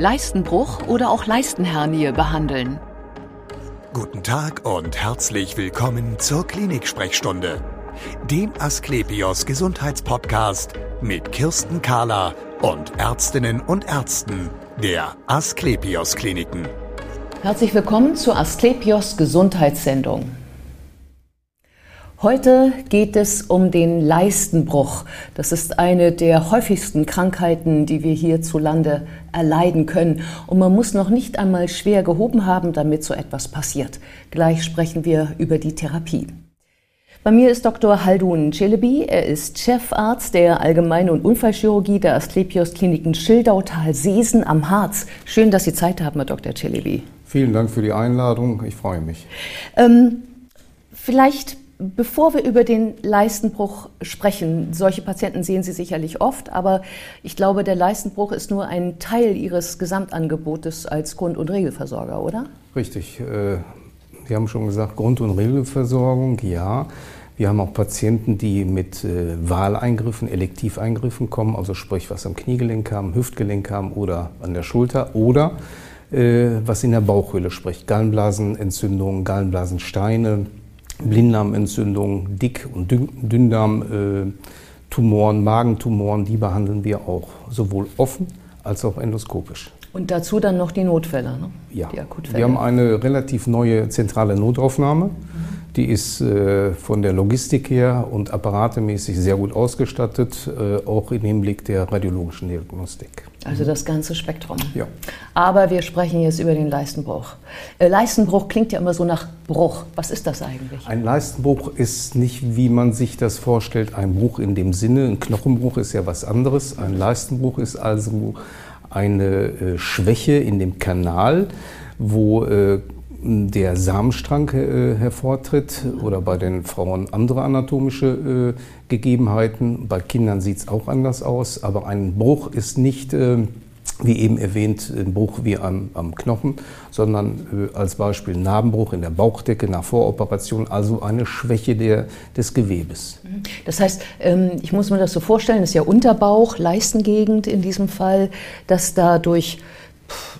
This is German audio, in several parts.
Leistenbruch oder auch Leistenhernie behandeln. Guten Tag und herzlich willkommen zur Klinik-Sprechstunde, dem Asklepios Gesundheitspodcast mit Kirsten Kahler und Ärztinnen und Ärzten der Asklepios Kliniken. Herzlich willkommen zur Asklepios Gesundheitssendung. Heute geht es um den Leistenbruch. Das ist eine der häufigsten Krankheiten, die wir hierzulande erleiden können. Und man muss noch nicht einmal schwer gehoben haben, damit so etwas passiert. Gleich sprechen wir über die Therapie. Bei mir ist Dr. Haldun Celebi. Er ist Chefarzt der Allgemeinen- und Unfallchirurgie der Asklepios Kliniken Schildautal-Seesen am Harz. Schön, dass Sie Zeit haben, Herr Dr. Celebi. Vielen Dank für die Einladung. Ich freue mich. Ähm, vielleicht Bevor wir über den Leistenbruch sprechen, solche Patienten sehen Sie sicherlich oft, aber ich glaube, der Leistenbruch ist nur ein Teil Ihres Gesamtangebotes als Grund- und Regelversorger, oder? Richtig. Äh, Sie haben schon gesagt, Grund- und Regelversorgung, ja. Wir haben auch Patienten, die mit äh, Wahleingriffen, Elektiveingriffen kommen, also sprich, was am Kniegelenk haben, Hüftgelenk haben oder an der Schulter oder äh, was in der Bauchhöhle spricht, Gallenblasenentzündungen, Gallenblasensteine, Blinddarmentzündungen, Dick- und Dünndarmtumoren, Magentumoren, die behandeln wir auch sowohl offen als auch endoskopisch. Und dazu dann noch die Notfälle, ne? Ja. Die Akutfälle. Wir haben eine relativ neue zentrale Notaufnahme. Mhm. Die ist äh, von der Logistik her und apparatemäßig sehr gut ausgestattet, äh, auch im Hinblick der radiologischen Diagnostik. Also das ganze Spektrum. Ja. Aber wir sprechen jetzt über den Leistenbruch. Äh, Leistenbruch klingt ja immer so nach Bruch. Was ist das eigentlich? Ein Leistenbruch ist nicht, wie man sich das vorstellt, ein Bruch in dem Sinne. Ein Knochenbruch ist ja was anderes. Ein Leistenbruch ist also eine äh, Schwäche in dem Kanal, wo äh, der Samenstrang äh, hervortritt oder bei den Frauen andere anatomische äh, Gegebenheiten. Bei Kindern sieht es auch anders aus, aber ein Bruch ist nicht, äh, wie eben erwähnt, ein Bruch wie am, am Knochen, sondern äh, als Beispiel Narbenbruch in der Bauchdecke nach Voroperation, also eine Schwäche der, des Gewebes. Das heißt, ähm, ich muss mir das so vorstellen, das ist ja Unterbauch, Leistengegend in diesem Fall, dass dadurch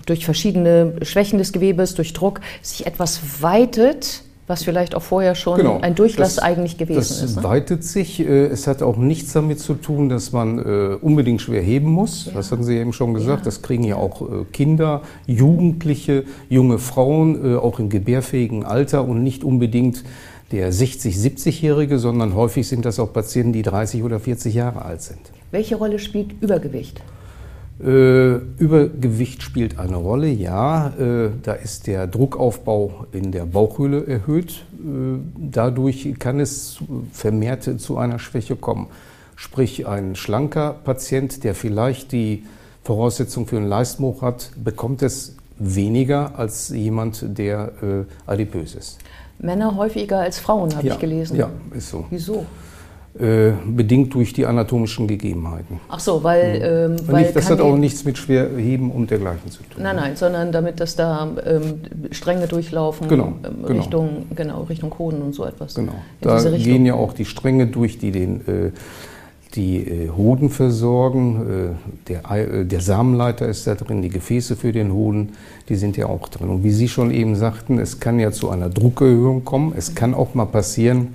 durch verschiedene Schwächen des Gewebes, durch Druck sich etwas weitet, was vielleicht auch vorher schon genau, ein Durchlass das, eigentlich gewesen das ist. Das ne? weitet sich. Äh, es hat auch nichts damit zu tun, dass man äh, unbedingt schwer heben muss. Ja. Das hatten Sie eben schon gesagt. Ja. Das kriegen ja auch äh, Kinder, Jugendliche, junge Frauen, auch im gebärfähigen Alter und nicht unbedingt der 60-, 70-Jährige, sondern häufig sind das auch Patienten, die 30 oder 40 Jahre alt sind. Welche Rolle spielt Übergewicht? Äh, Übergewicht spielt eine Rolle, ja. Äh, da ist der Druckaufbau in der Bauchhöhle erhöht. Äh, dadurch kann es vermehrt zu einer Schwäche kommen. Sprich, ein schlanker Patient, der vielleicht die Voraussetzung für einen Leistbruch hat, bekommt es weniger als jemand, der adipös ist. Männer häufiger als Frauen, habe ja, ich gelesen. Ja, ist so. Wieso? Äh, bedingt durch die anatomischen Gegebenheiten. Ach so, weil. Ähm, weil nicht, das hat auch nichts mit Schwerheben und dergleichen zu tun. Nein, nein, sondern damit, dass da ähm, Stränge durchlaufen genau, ähm, genau. Richtung, genau, Richtung Hoden und so etwas. Genau. Da gehen ja auch die Stränge durch, die den. Äh, die äh, Hoden versorgen, äh, der, der Samenleiter ist da drin, die Gefäße für den Hoden, die sind ja auch drin. Und wie Sie schon eben sagten, es kann ja zu einer Druckerhöhung kommen. Es kann auch mal passieren,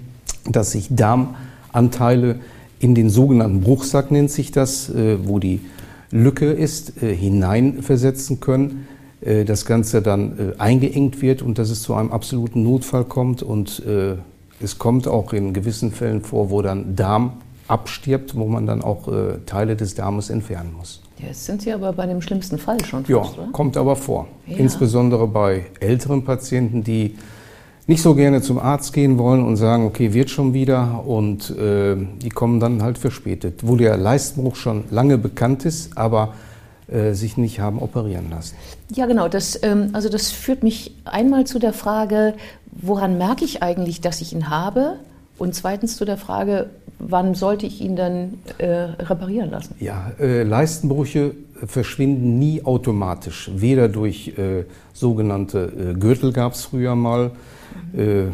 dass sich Darm Anteile in den sogenannten Bruchsack nennt sich das, äh, wo die Lücke ist, äh, hineinversetzen können. Äh, das Ganze dann eingeengt wird und dass es zu einem absoluten Notfall kommt. Und es kommt auch in gewissen Fällen vor, wo dann Darm abstirbt, wo man dann auch Teile des Darmes entfernen muss. Jetzt sind Sie aber bei dem schlimmsten Fall schon. Fast, ja, oder? kommt aber vor. Ja. Insbesondere bei älteren Patienten, die nicht so gerne zum Arzt gehen wollen und sagen, okay, wird schon wieder und äh, die kommen dann halt verspätet, wo der Leistenbruch schon lange bekannt ist, aber äh, sich nicht haben operieren lassen. Ja, genau. Das, ähm, also das führt mich einmal zu der Frage, woran merke ich eigentlich, dass ich ihn habe? Und zweitens zu der Frage, wann sollte ich ihn dann äh, reparieren lassen? Ja, äh, Leistenbrüche verschwinden nie automatisch. Weder durch äh, sogenannte äh, Gürtel gab es früher mal, äh,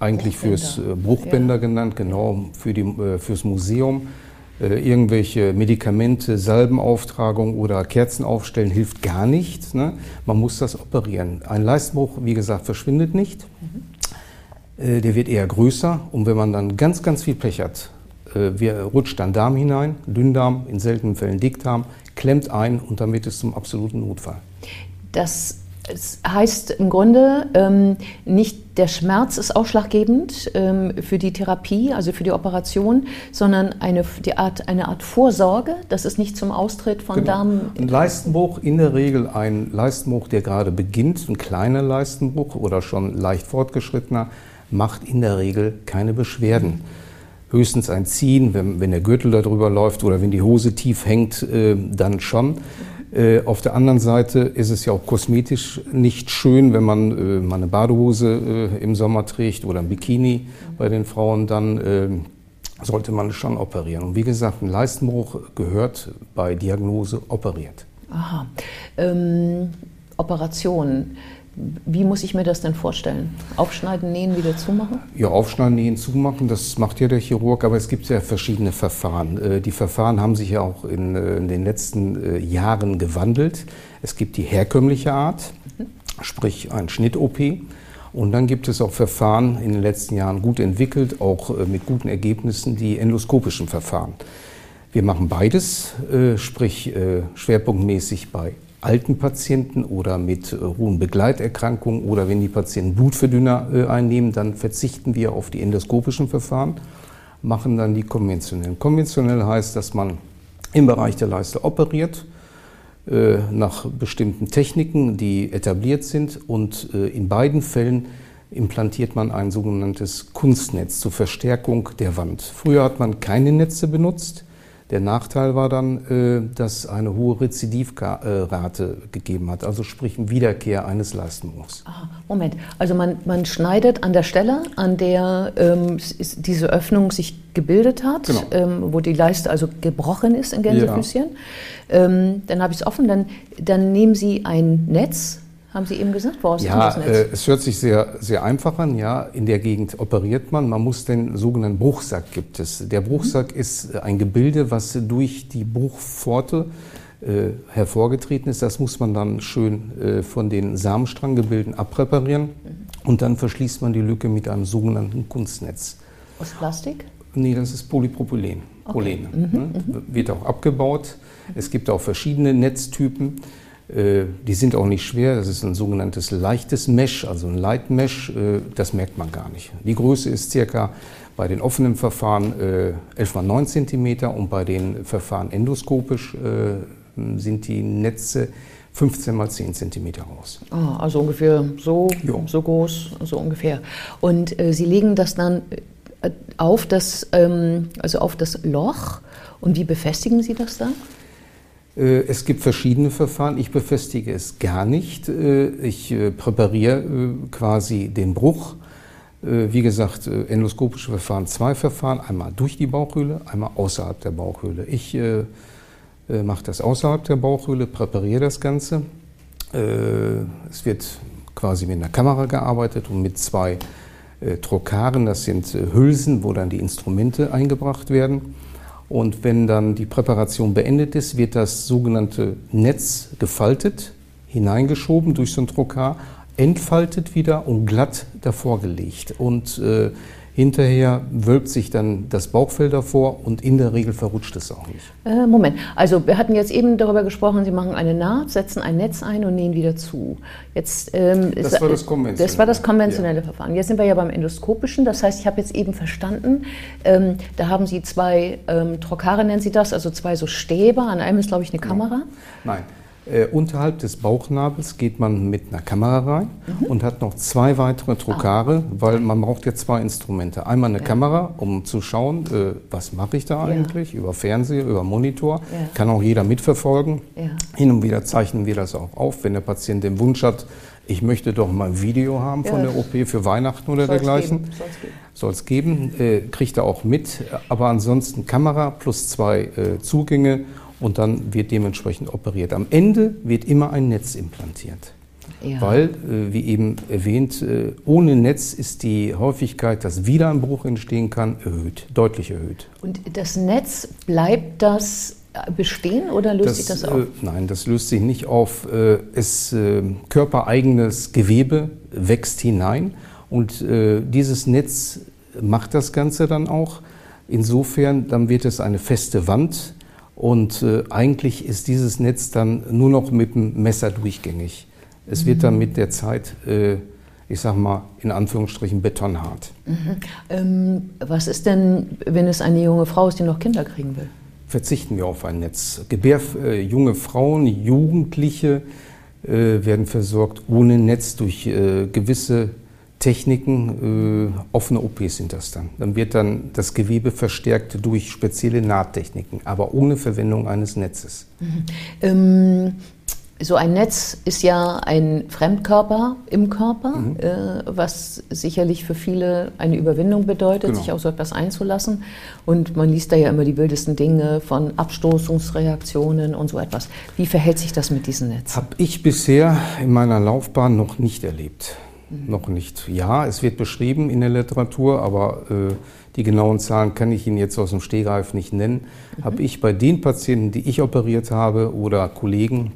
eigentlich fürs äh, Bruchbänder ja. genannt, genau, für die, äh, fürs Museum. Äh, irgendwelche Medikamente, Salbenauftragung oder Kerzen aufstellen hilft gar nicht. Ne? Man muss das operieren. Ein Leistbruch, wie gesagt, verschwindet nicht. Mhm. der wird eher größer und wenn man dann ganz, ganz viel Pech hat, äh, rutscht dann Darm hinein, Dünndarm, in seltenen Fällen Dickdarm, klemmt ein und dann wird es zum absoluten Notfall. Das es heißt im Grunde, ähm, nicht der Schmerz ist ausschlaggebend ähm, für die Therapie, also für die Operation, sondern eine, die Art, eine Art Vorsorge, dass es nicht zum Austritt von genau. Darm. Ein Leistenbruch, in der Regel ein Leistenbruch, der gerade beginnt, ein kleiner Leistenbruch oder schon leicht fortgeschrittener, macht in der Regel keine Beschwerden. Höchstens ein Ziehen, wenn, wenn der Gürtel darüber läuft oder wenn die Hose tief hängt, äh, dann schon. Äh, auf der anderen Seite ist es ja auch kosmetisch nicht schön, wenn man äh, mal eine Badehose äh, im Sommer trägt oder ein Bikini bei den Frauen, dann äh, sollte man schon operieren. Und wie gesagt, ein Leistenbruch gehört bei Diagnose operiert. Aha. Ähm, Operation. Wie muss ich mir das denn vorstellen? Aufschneiden, nähen, wieder zumachen? Ja, aufschneiden, nähen, zumachen, das macht ja der Chirurg, aber es gibt ja verschiedene Verfahren. Äh, die Verfahren haben sich ja auch in, äh, den letzten äh, Jahren gewandelt. Es gibt die herkömmliche Art, sprich ein Schnitt-OP. Und dann gibt es auch Verfahren in den letzten Jahren gut entwickelt, auch mit guten Ergebnissen, die endoskopischen Verfahren. Wir machen beides, sprich schwerpunktmäßig bei alten Patienten oder mit äh, hohen Begleiterkrankungen oder wenn die Patienten Blutverdünner äh, einnehmen, dann verzichten wir auf die endoskopischen Verfahren, machen dann die konventionellen. Konventionell heißt, dass man im Bereich der Leiste operiert, äh, nach bestimmten Techniken, die etabliert sind und in beiden Fällen implantiert man ein sogenanntes Kunstnetz zur Verstärkung der Wand. Früher hat man keine Netze benutzt. Der Nachteil war dann, äh, dass eine hohe Rezidivrate gegeben hat, also sprich Wiederkehr eines Leistenbruchs. Moment, also man, man schneidet an der Stelle, an der ähm, diese Öffnung sich gebildet hat, genau. ähm, wo die Leiste also gebrochen ist in Gänsefüßchen. Ja. Ähm, dann habe ich es offen, dann, dann nehmen Sie ein Netz, haben Sie eben gesagt? Woraus ja? Äh, es hört sich sehr, sehr einfach an. Ja, in der Gegend operiert man. Man muss den sogenannten Bruchsack gibt es. Der Bruchsack mhm. ist ein Gebilde, was durch die Bruchpforte äh, hervorgetreten ist. Das muss man dann schön äh, von den Samenstranggebilden abpräparieren mhm. und dann verschließt man die Lücke mit einem sogenannten Kunstnetz. Aus Plastik? Nee, das ist Polypropylen. Okay. Mhm, ne? Mhm. Wird auch abgebaut. Es gibt auch verschiedene Netztypen. Äh, die sind auch nicht schwer, das ist ein sogenanntes leichtes Mesh, also ein Light Mesh, äh, das merkt man gar nicht. Die Größe ist circa bei den offenen Verfahren 11 äh, mal 9 cm und bei den Verfahren endoskopisch sind die Netze 15 mal 10 cm groß. Ah, also ungefähr so, so groß, so ungefähr. Und äh, Sie legen das dann auf das, ähm, also auf das Loch und wie befestigen Sie das dann? Äh, es gibt verschiedene Verfahren. Ich befestige es gar nicht. Äh, ich äh, präpariere quasi den Bruch. Wie gesagt, endoskopische Verfahren, zwei Verfahren, einmal durch die Bauchhöhle, einmal außerhalb der Bauchhöhle. Ich mache das außerhalb der Bauchhöhle, präpariere das Ganze. Es wird quasi mit einer Kamera gearbeitet und mit zwei Trokaren, das sind Hülsen, wo dann die Instrumente eingebracht werden. Und wenn dann die Präparation beendet ist, wird das sogenannte Netz gefaltet, hineingeschoben durch so ein Trokar, entfaltet wieder und glatt davor gelegt. Und äh, Hinterher wölbt sich dann das Bauchfell davor und in der Regel verrutscht es auch nicht. Äh, Moment, also wir hatten jetzt eben darüber gesprochen, Sie machen eine Naht, setzen ein Netz ein und nähen wieder zu. Jetzt, ähm, das war das konventionelle. Das war das konventionelle ja. Verfahren. Jetzt sind wir ja beim endoskopischen, das heißt, ich habe jetzt eben verstanden, ähm, da haben Sie zwei ähm, Trokare, nennen Sie das, also zwei so Stäbe, an einem ist glaube ich eine Kamera. Nein. Äh, unterhalb des Bauchnabels geht man mit einer Kamera rein mhm. und hat noch zwei weitere Trokare, ah. weil man braucht ja zwei Instrumente. Einmal eine ja. Kamera, um zu schauen, äh, was mache ich da eigentlich, ja. über Fernseher, über Monitor. Ja. Kann auch jeder mitverfolgen. Hin und wieder zeichnen wir das auch auf, wenn der Patient den Wunsch hat, ich möchte doch mal ein Video haben von der OP für Weihnachten oder Soll's dergleichen. Soll es geben, geben. Äh, kriegt er auch mit. Aber ansonsten Kamera plus zwei äh, Zugänge und dann wird dementsprechend operiert. Am Ende wird immer ein Netz implantiert. Ja. Weil, äh, wie eben erwähnt, äh, ohne Netz ist die Häufigkeit, dass wieder ein Bruch entstehen kann, erhöht, deutlich erhöht. Und das Netz, bleibt das bestehen oder löst das, sich das auf? Äh, nein, das löst sich nicht auf. Äh, es äh, körpereigenes Gewebe wächst hinein und äh, dieses Netz macht das Ganze dann auch. Insofern, dann wird es eine feste Wand und äh, eigentlich ist dieses Netz dann nur noch mit dem Messer durchgängig. Es mhm. wird dann mit der Zeit, äh, ich sag mal, in Anführungsstrichen betonhart. Mhm. Ähm, was ist denn, wenn es eine junge Frau ist, die noch Kinder kriegen will? Verzichten wir auf ein Netz. Gebär, äh, junge Frauen, Jugendliche äh, werden versorgt ohne Netz durch gewisse Techniken, äh, offene OPs sind das dann. Dann wird dann das Gewebe verstärkt durch spezielle Nahttechniken, aber ohne Verwendung eines Netzes. Mhm. Ähm, so ein Netz ist ja ein Fremdkörper im Körper, mhm. äh, was sicherlich für viele eine Überwindung bedeutet, genau. sich auf so etwas einzulassen. Und man liest da ja immer die wildesten Dinge von Abstoßungsreaktionen und so etwas. Wie verhält sich das mit diesem Netz? Habe ich bisher in meiner Laufbahn noch nicht erlebt. Mhm. Noch nicht. Ja, es wird beschrieben in der Literatur, aber äh, die genauen Zahlen kann ich Ihnen jetzt aus dem Stehgreif nicht nennen. Mhm. Habe ich bei den Patienten, die ich operiert habe oder Kollegen,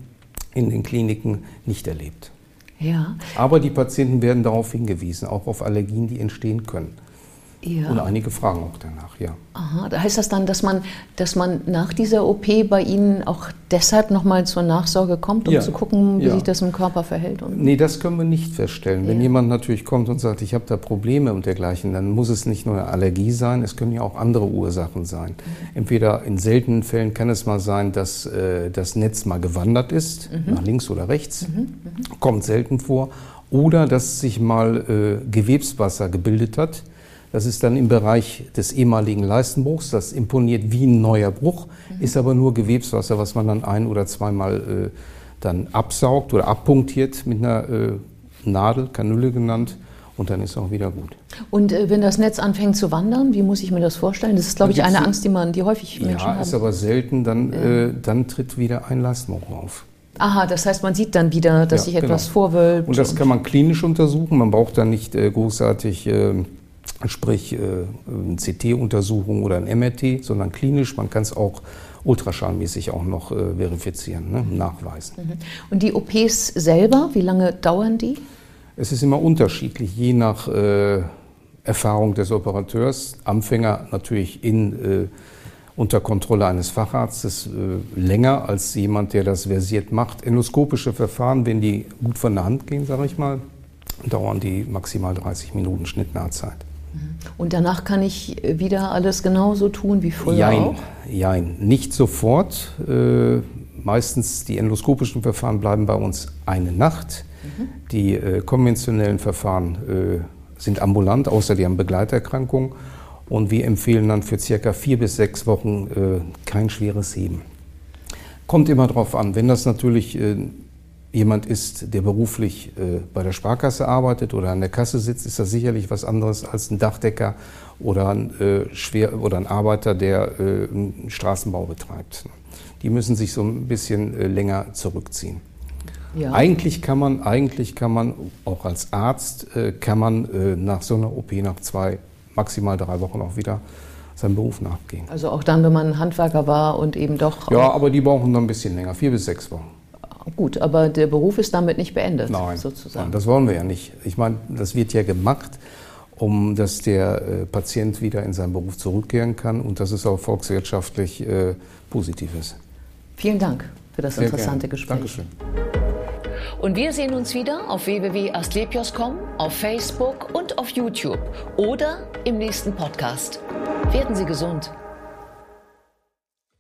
in den Kliniken nicht erlebt. Ja. Aber die Patienten werden darauf hingewiesen, auch auf Allergien, die entstehen können. Ja. Und einige fragen auch danach, ja. Aha, da heißt das dann, dass man, dass man nach dieser OP bei Ihnen auch deshalb nochmal zur Nachsorge kommt, um ja. zu gucken, wie ja. sich das im Körper verhält? Und nee, das können wir nicht feststellen. Wenn jemand natürlich kommt und sagt, ich habe da Probleme und dergleichen, dann muss es nicht nur eine Allergie sein, es können ja auch andere Ursachen sein. Mhm. Entweder in seltenen Fällen kann es mal sein, dass äh, das Netz mal gewandert ist, mhm. nach links oder rechts, mhm. mhm. kommt selten vor. Oder dass sich mal äh, Gewebswasser gebildet hat das ist dann im Bereich des ehemaligen Leistenbruchs. Das imponiert wie ein neuer Bruch, mhm. ist aber nur Gewebswasser, was man dann ein- oder zweimal äh, dann absaugt oder abpunktiert mit einer äh, Nadel, Kanüle genannt. Und dann ist auch wieder gut. Und äh, wenn das Netz anfängt zu wandern, wie muss ich mir das vorstellen? Das ist, glaube ich, eine Angst, die man, die häufig Menschen ja, haben. Ja, ist aber selten. Dann, ja. äh, dann tritt wieder ein Leistenbruch auf. Aha, das heißt, man sieht dann wieder, dass ja, sich etwas genau. vorwölbt. Und das kann man klinisch untersuchen. Man braucht dann nicht äh, großartig ähm, sprich äh, eine CT-Untersuchung oder ein MRT, sondern klinisch. Man kann es auch ultraschallmäßig auch noch äh, verifizieren, ne, nachweisen. Mhm. Und die OPs selber, wie lange dauern die? Es ist immer unterschiedlich, je nach äh, Erfahrung des Operateurs. Anfänger natürlich in, äh, unter Kontrolle eines Facharztes äh, länger als jemand, der das versiert macht. Endoskopische Verfahren, wenn die gut von der Hand gehen, sage ich mal, dauern die maximal 30 Minuten Schnittnahzeit. Und danach kann ich wieder alles genauso tun wie früher jein, auch? Jein, nicht sofort. Äh, meistens die endoskopischen Verfahren bleiben bei uns eine Nacht. Mhm. Die äh, konventionellen Verfahren äh, sind ambulant, außer die haben Begleiterkrankungen. Und wir empfehlen dann für circa vier bis sechs Wochen äh, kein schweres Heben. Kommt immer darauf an. Wenn das natürlich äh, jemand ist, der beruflich äh, bei der Sparkasse arbeitet oder an der Kasse sitzt, ist das sicherlich was anderes als ein Dachdecker oder ein, äh, Schwer oder ein Arbeiter, der äh, einen Straßenbau betreibt. Die müssen sich so ein bisschen äh, länger zurückziehen. Ja. Eigentlich kann man, eigentlich kann man auch als Arzt äh, kann man äh, nach so einer OP nach zwei, maximal drei Wochen auch wieder seinem Beruf nachgehen. Also auch dann, wenn man Handwerker war und eben doch. Ja, aber die brauchen dann ein bisschen länger, vier bis sechs Wochen. Gut, aber der Beruf ist damit nicht beendet, Nein, sozusagen. Nein, das wollen wir ja nicht. Ich meine, das wird ja gemacht, um dass der äh, Patient wieder in seinen Beruf zurückkehren kann und dass es auch volkswirtschaftlich äh, positiv ist. Vielen Dank für das Sehr interessante gerne. Gespräch. Dankeschön. Und wir sehen uns wieder auf www.astlepios.com, auf Facebook und auf YouTube oder im nächsten Podcast. Werden Sie gesund.